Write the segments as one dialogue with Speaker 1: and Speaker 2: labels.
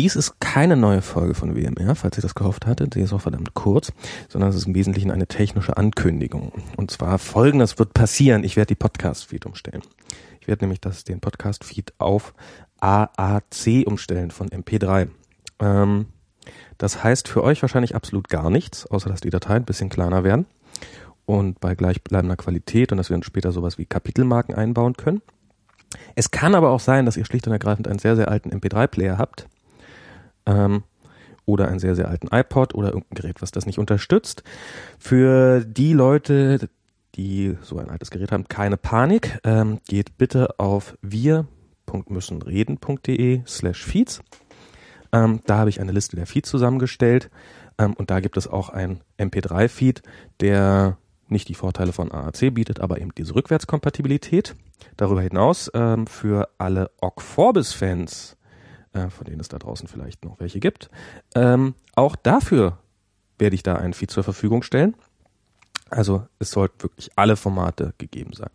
Speaker 1: Dies ist keine neue Folge von WMR, falls ihr das gehofft hattet. Sie ist auch verdammt kurz, sondern es ist im Wesentlichen eine technische Ankündigung. Und zwar folgendes wird passieren. Ich werde die Podcast-Feed umstellen. Ich werde nämlich das, den Podcast-Feed auf AAC umstellen von MP3. Ähm, das heißt für euch wahrscheinlich absolut gar nichts, außer dass die Dateien ein bisschen kleiner werden und bei gleichbleibender Qualität und dass wir dann später sowas wie Kapitelmarken einbauen können. Es kann aber auch sein, dass ihr schlicht und ergreifend einen sehr, sehr alten MP3-Player habt ähm, oder einen sehr, sehr alten iPod oder irgendein Gerät, was das nicht unterstützt. Für die Leute, die so ein altes Gerät haben, keine Panik. Ähm, geht bitte auf wir.müssenreden.de slash feeds. Ähm, da habe ich eine Liste der Feeds zusammengestellt ähm, und da gibt es auch ein MP3-Feed, der nicht die Vorteile von AAC bietet, aber eben diese Rückwärtskompatibilität. Darüber hinaus ähm, für alle Ogg Forbes-Fans, äh, von denen es da draußen vielleicht noch welche gibt, ähm, auch dafür werde ich da einen Feed zur Verfügung stellen. Also es sollten wirklich alle Formate gegeben sein.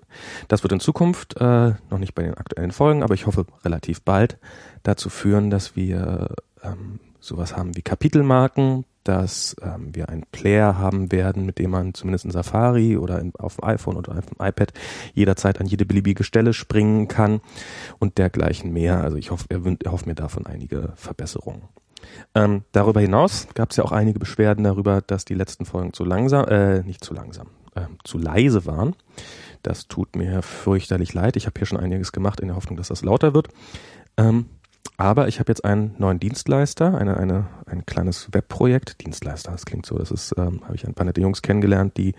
Speaker 1: Das wird in Zukunft, äh, noch nicht bei den aktuellen Folgen, aber ich hoffe relativ bald, dazu führen, dass wir ähm, sowas haben wie Kapitelmarken, dass ähm, wir einen Player haben werden, mit dem man zumindest in Safari oder in, auf dem iPhone oder auf dem iPad jederzeit an jede beliebige Stelle springen kann und dergleichen mehr. Also ich hoffe, er, er hofft mir davon einige Verbesserungen. Ähm, darüber hinaus gab es ja auch einige Beschwerden darüber, dass die letzten Folgen zu langsam, äh, nicht zu langsam, äh, zu leise waren. Das tut mir fürchterlich leid. Ich habe hier schon einiges gemacht in der Hoffnung, dass das lauter wird. Ähm, aber ich habe jetzt einen neuen Dienstleister, eine, eine, ein kleines Webprojekt. Dienstleister, das klingt so, das ist, ähm, habe ich ein paar nette Jungs kennengelernt, die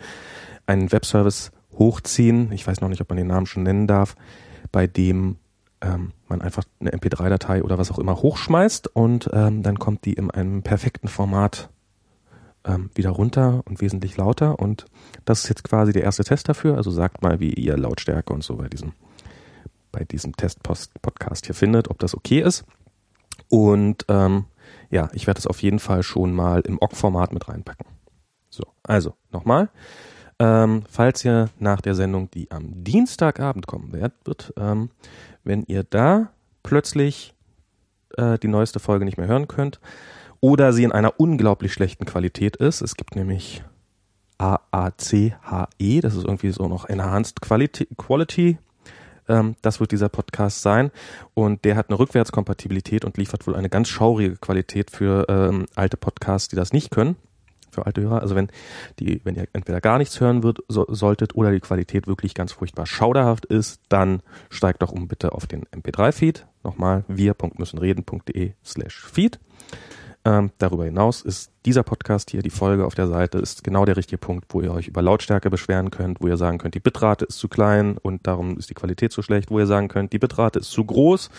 Speaker 1: einen Webservice hochziehen. Ich weiß noch nicht, ob man den Namen schon nennen darf, bei dem ähm, man einfach eine MP3-Datei oder was auch immer hochschmeißt und ähm, dann kommt die in einem perfekten Format ähm, wieder runter und wesentlich lauter. Und das ist jetzt quasi der erste Test dafür. Also sagt mal, wie ihr Lautstärke und so bei diesem bei diesem Test-Podcast hier findet, ob das okay ist. Und ähm, ja, ich werde es auf jeden Fall schon mal im OGG-Format mit reinpacken. So, also nochmal. Ähm, falls ihr nach der Sendung, die am Dienstagabend kommen wird, ähm, wenn ihr da plötzlich äh, die neueste Folge nicht mehr hören könnt oder sie in einer unglaublich schlechten Qualität ist, es gibt nämlich AACHE, das ist irgendwie so noch Enhanced Quality, Quality ähm, das wird dieser Podcast sein. Und der hat eine Rückwärtskompatibilität und liefert wohl eine ganz schaurige Qualität für ähm, alte Podcasts, die das nicht können. Für alte Hörer. Also wenn die, wenn ihr entweder gar nichts hören wird, so, solltet oder die Qualität wirklich ganz furchtbar schauderhaft ist, dann steigt doch um bitte auf den MP3-Feed. Nochmal wir.müssenreden.de slash feed. Ähm, darüber hinaus ist dieser Podcast hier, die Folge auf der Seite, ist genau der richtige Punkt, wo ihr euch über Lautstärke beschweren könnt, wo ihr sagen könnt, die Bitrate ist zu klein und darum ist die Qualität zu schlecht, wo ihr sagen könnt, die Bitrate ist zu groß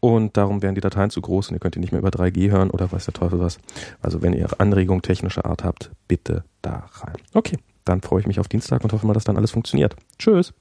Speaker 1: und darum werden die Dateien zu groß und ihr könnt die nicht mehr über 3G hören oder weiß der Teufel was. Also wenn ihr Anregungen technischer Art habt, bitte da rein. Okay, dann freue ich mich auf Dienstag und hoffe mal, dass dann alles funktioniert. Tschüss.